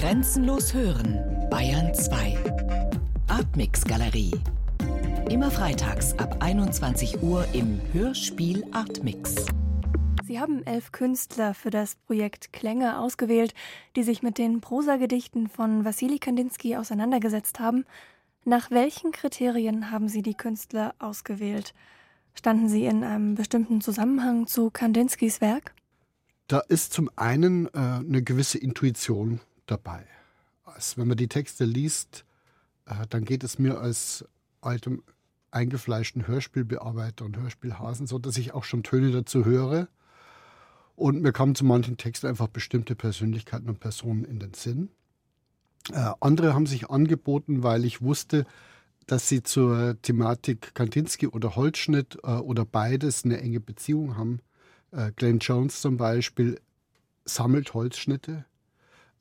Grenzenlos hören, Bayern 2. Artmix Galerie. Immer freitags ab 21 Uhr im Hörspiel Artmix. Sie haben elf Künstler für das Projekt Klänge ausgewählt, die sich mit den Prosagedichten von Wassili Kandinsky auseinandergesetzt haben. Nach welchen Kriterien haben Sie die Künstler ausgewählt? Standen sie in einem bestimmten Zusammenhang zu Kandinskys Werk? Da ist zum einen äh, eine gewisse Intuition dabei. Also wenn man die Texte liest, äh, dann geht es mir als altem eingefleischten Hörspielbearbeiter und Hörspielhasen so, dass ich auch schon Töne dazu höre. Und mir kamen zu manchen Texten einfach bestimmte Persönlichkeiten und Personen in den Sinn. Äh, andere haben sich angeboten, weil ich wusste, dass sie zur Thematik Kandinsky oder Holzschnitt äh, oder beides eine enge Beziehung haben. Äh, Glenn Jones zum Beispiel sammelt Holzschnitte.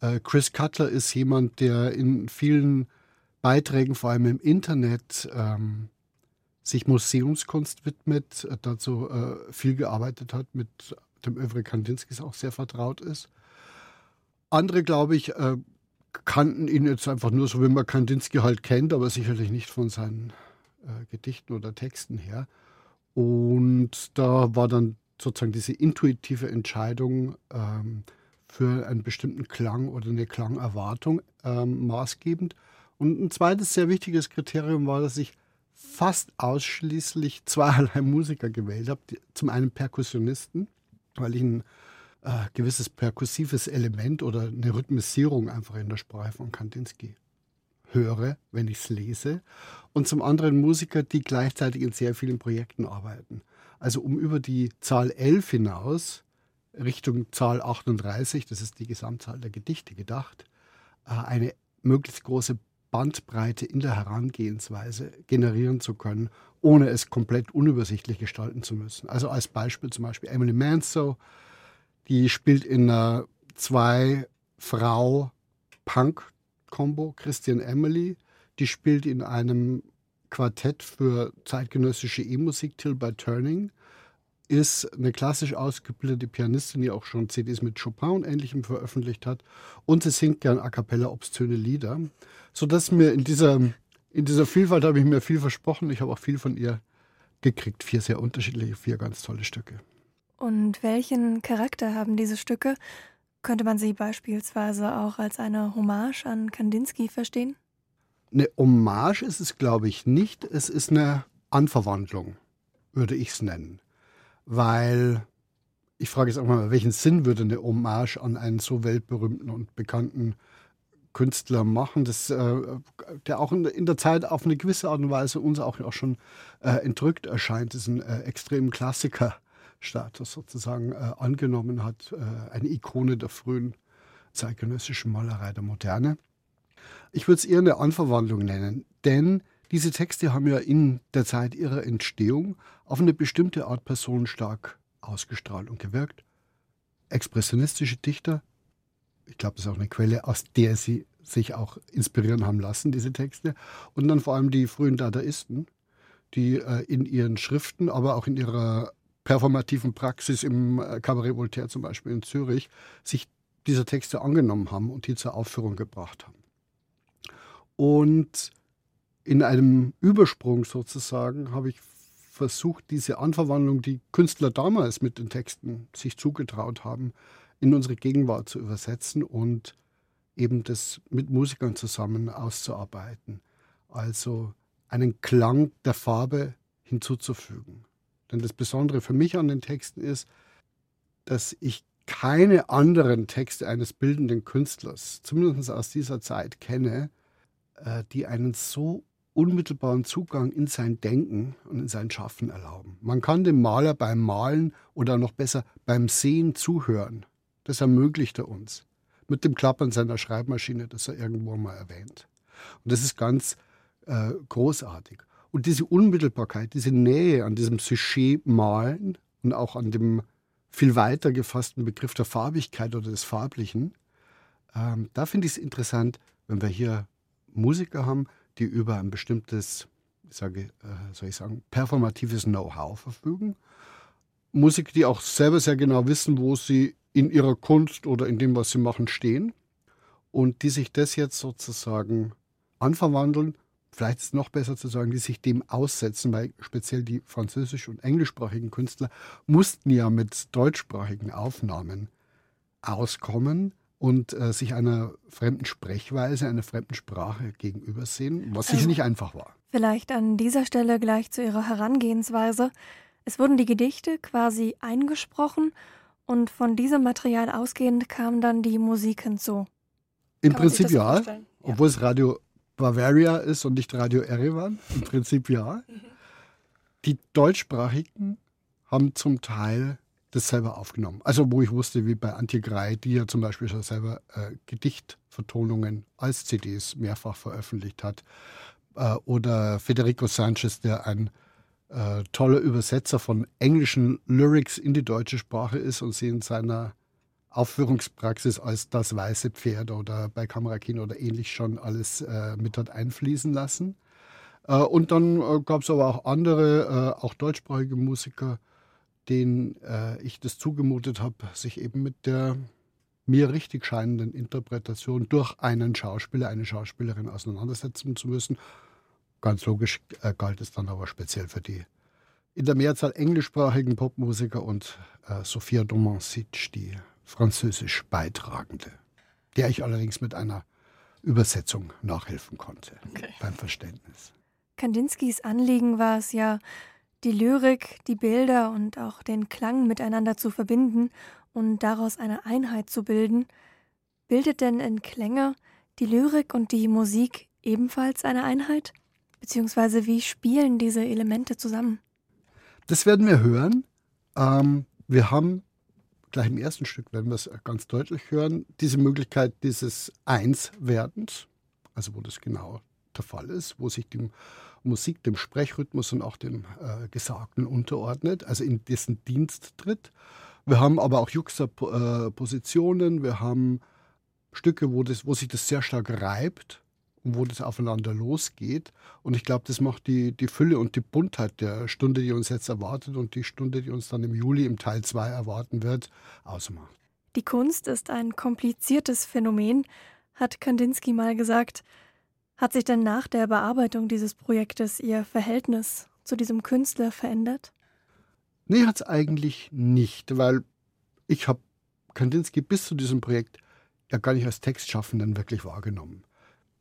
Äh, Chris Cutler ist jemand, der in vielen Beiträgen, vor allem im Internet, ähm, sich Museumskunst widmet, äh, dazu äh, viel gearbeitet hat, mit dem Övre Kandinskis auch sehr vertraut ist. Andere, glaube ich, äh, kannten ihn jetzt einfach nur so, wie man Kandinsky halt kennt, aber sicherlich nicht von seinen äh, Gedichten oder Texten her. Und da war dann sozusagen diese intuitive Entscheidung ähm, für einen bestimmten Klang oder eine Klangerwartung ähm, maßgebend. Und ein zweites sehr wichtiges Kriterium war, dass ich fast ausschließlich zweierlei Musiker gewählt habe. Zum einen Perkussionisten, weil ich ein äh, gewisses perkussives Element oder eine Rhythmisierung einfach in der Sprache von Kandinsky höre, wenn ich es lese. Und zum anderen Musiker, die gleichzeitig in sehr vielen Projekten arbeiten. Also um über die Zahl 11 hinaus Richtung Zahl 38, das ist die Gesamtzahl der Gedichte gedacht, äh, eine möglichst große Bandbreite in der Herangehensweise generieren zu können, ohne es komplett unübersichtlich gestalten zu müssen. Also als Beispiel zum Beispiel Emily Manso, die spielt in einer Zwei-Frau-Punk-Kombo, Christian Emily. Die spielt in einem Quartett für zeitgenössische E-Musik, Till by Turning. Ist eine klassisch ausgebildete Pianistin, die auch schon CDs mit Chopin und Ähnlichem veröffentlicht hat. Und sie singt gern a cappella obszöne Lieder. Sodass mir in dieser, in dieser Vielfalt habe ich mir viel versprochen. Ich habe auch viel von ihr gekriegt. Vier sehr unterschiedliche, vier ganz tolle Stücke. Und welchen Charakter haben diese Stücke? Könnte man sie beispielsweise auch als eine Hommage an Kandinsky verstehen? Eine Hommage ist es, glaube ich, nicht. Es ist eine Anverwandlung, würde ich es nennen. Weil, ich frage jetzt auch mal, welchen Sinn würde eine Hommage an einen so weltberühmten und bekannten Künstler machen, das, äh, der auch in, der Zeit auf eine gewisse Art und Weise uns auch, schon äh, entrückt erscheint. Ein äh, extremen Klassiker Status sozusagen angenommen hat, eine Ikone der frühen zeitgenössischen Malerei der Moderne. Ich würde es eher eine Anverwandlung nennen, denn diese Texte haben ja in der Zeit ihrer Entstehung auf eine bestimmte Art Person stark ausgestrahlt und gewirkt. Expressionistische Dichter, ich glaube, das ist auch eine Quelle, aus der sie sich auch inspirieren haben lassen, diese Texte. Und dann vor allem die frühen Dadaisten, die äh, in ihren Schriften, aber auch in ihrer performativen Praxis im äh, Cabaret Voltaire zum Beispiel in Zürich sich dieser Texte angenommen haben und die zur Aufführung gebracht haben. Und in einem Übersprung sozusagen habe ich versucht, diese Anverwandlung, die Künstler damals mit den Texten sich zugetraut haben, in unsere Gegenwart zu übersetzen und eben das mit Musikern zusammen auszuarbeiten. Also einen Klang der Farbe hinzuzufügen. Denn das Besondere für mich an den Texten ist, dass ich keine anderen Texte eines bildenden Künstlers, zumindest aus dieser Zeit, kenne, äh, die einen so unmittelbaren Zugang in sein Denken und in sein Schaffen erlauben. Man kann dem Maler beim Malen oder noch besser beim Sehen zuhören. Das ermöglicht er uns. Mit dem Klappern seiner Schreibmaschine, das er irgendwo mal erwähnt. Und das ist ganz äh, großartig. Und diese Unmittelbarkeit, diese Nähe an diesem Sujet malen und auch an dem viel weiter gefassten Begriff der Farbigkeit oder des Farblichen, ähm, da finde ich es interessant, wenn wir hier Musiker haben, die über ein bestimmtes, sage, äh, soll ich sagen, performatives Know-how verfügen. Musiker, die auch selber sehr genau wissen, wo sie in ihrer Kunst oder in dem, was sie machen, stehen und die sich das jetzt sozusagen anverwandeln, vielleicht ist es noch besser zu sagen, die sich dem aussetzen, weil speziell die französisch- und englischsprachigen Künstler mussten ja mit deutschsprachigen Aufnahmen auskommen und äh, sich einer fremden Sprechweise, einer fremden Sprache gegenübersehen, was sicher nicht einfach war. Vielleicht an dieser Stelle gleich zu Ihrer Herangehensweise. Es wurden die Gedichte quasi eingesprochen und von diesem Material ausgehend kam dann die Musik hinzu. Im Prinzip ja, ja, obwohl es Radio Bavaria ist und nicht Radio Erevan. Im Prinzip ja. Mhm. Die deutschsprachigen haben zum Teil das selber aufgenommen. Also wo ich wusste, wie bei Antje Grey, die ja zum Beispiel schon selber äh, Gedichtvertonungen als CDs mehrfach veröffentlicht hat. Äh, oder Federico Sanchez, der ein äh, toller Übersetzer von englischen Lyrics in die deutsche Sprache ist und sie in seiner Aufführungspraxis als das weiße Pferd oder bei Kamerakino oder ähnlich schon alles äh, mit hat einfließen lassen. Äh, und dann äh, gab es aber auch andere, auch deutschsprachige Musiker, denen äh, ich das zugemutet habe, sich eben mit der mir richtig scheinenden Interpretation durch einen Schauspieler, eine Schauspielerin auseinandersetzen zu müssen. Ganz logisch äh, galt es dann aber speziell für die in der Mehrzahl englischsprachigen Popmusiker und äh, Sophia Domancic, die französisch Beitragende, der ich allerdings mit einer Übersetzung nachhelfen konnte okay. beim Verständnis. Kandinskis Anliegen war es ja, die Lyrik, die Bilder und auch den Klang miteinander zu verbinden und daraus eine Einheit zu bilden. Bildet denn in Klänge die Lyrik und die Musik ebenfalls eine Einheit? Beziehungsweise wie spielen diese Elemente zusammen? Das werden wir hören. Ähm, wir haben gleich im ersten Stück, werden wir es ganz deutlich hören, diese Möglichkeit dieses Einswerdens, also wo das genau der Fall ist, wo sich die Musik dem Sprechrhythmus und auch dem äh, Gesagten unterordnet, also in dessen Dienst tritt. Wir haben aber auch Juxtapositionen, wir haben Stücke, wo, das, wo sich das sehr stark reibt und wo das aufeinander losgeht. Und ich glaube, das macht die, die Fülle und die Buntheit der Stunde, die uns jetzt erwartet und die Stunde, die uns dann im Juli im Teil 2 erwarten wird, ausmacht. Die Kunst ist ein kompliziertes Phänomen, hat Kandinsky mal gesagt. Hat sich denn nach der Bearbeitung dieses Projektes Ihr Verhältnis zu diesem Künstler verändert? Nee, hat es eigentlich nicht, weil ich habe Kandinsky bis zu diesem Projekt ja gar nicht als Textschaffenden wirklich wahrgenommen.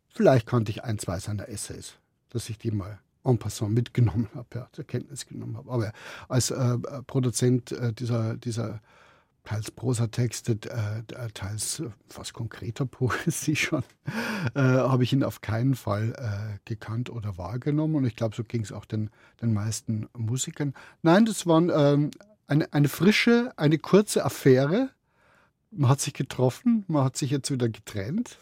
Vielleicht kannte ich ein, zwei seiner Essays, dass ich die mal en passant mitgenommen habe, ja, zur Kenntnis genommen habe. Aber als äh, Produzent äh, dieser, dieser teils Prosatexte, äh, teils äh, fast konkreter Poesie schon, äh, habe ich ihn auf keinen Fall äh, gekannt oder wahrgenommen. Und ich glaube, so ging es auch den, den meisten Musikern. Nein, das war ähm, eine, eine frische, eine kurze Affäre. Man hat sich getroffen, man hat sich jetzt wieder getrennt.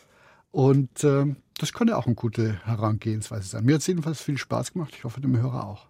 Und ähm, das kann ja auch eine gute Herangehensweise sein. Mir hat es jedenfalls viel Spaß gemacht. Ich hoffe, dem Hörer auch.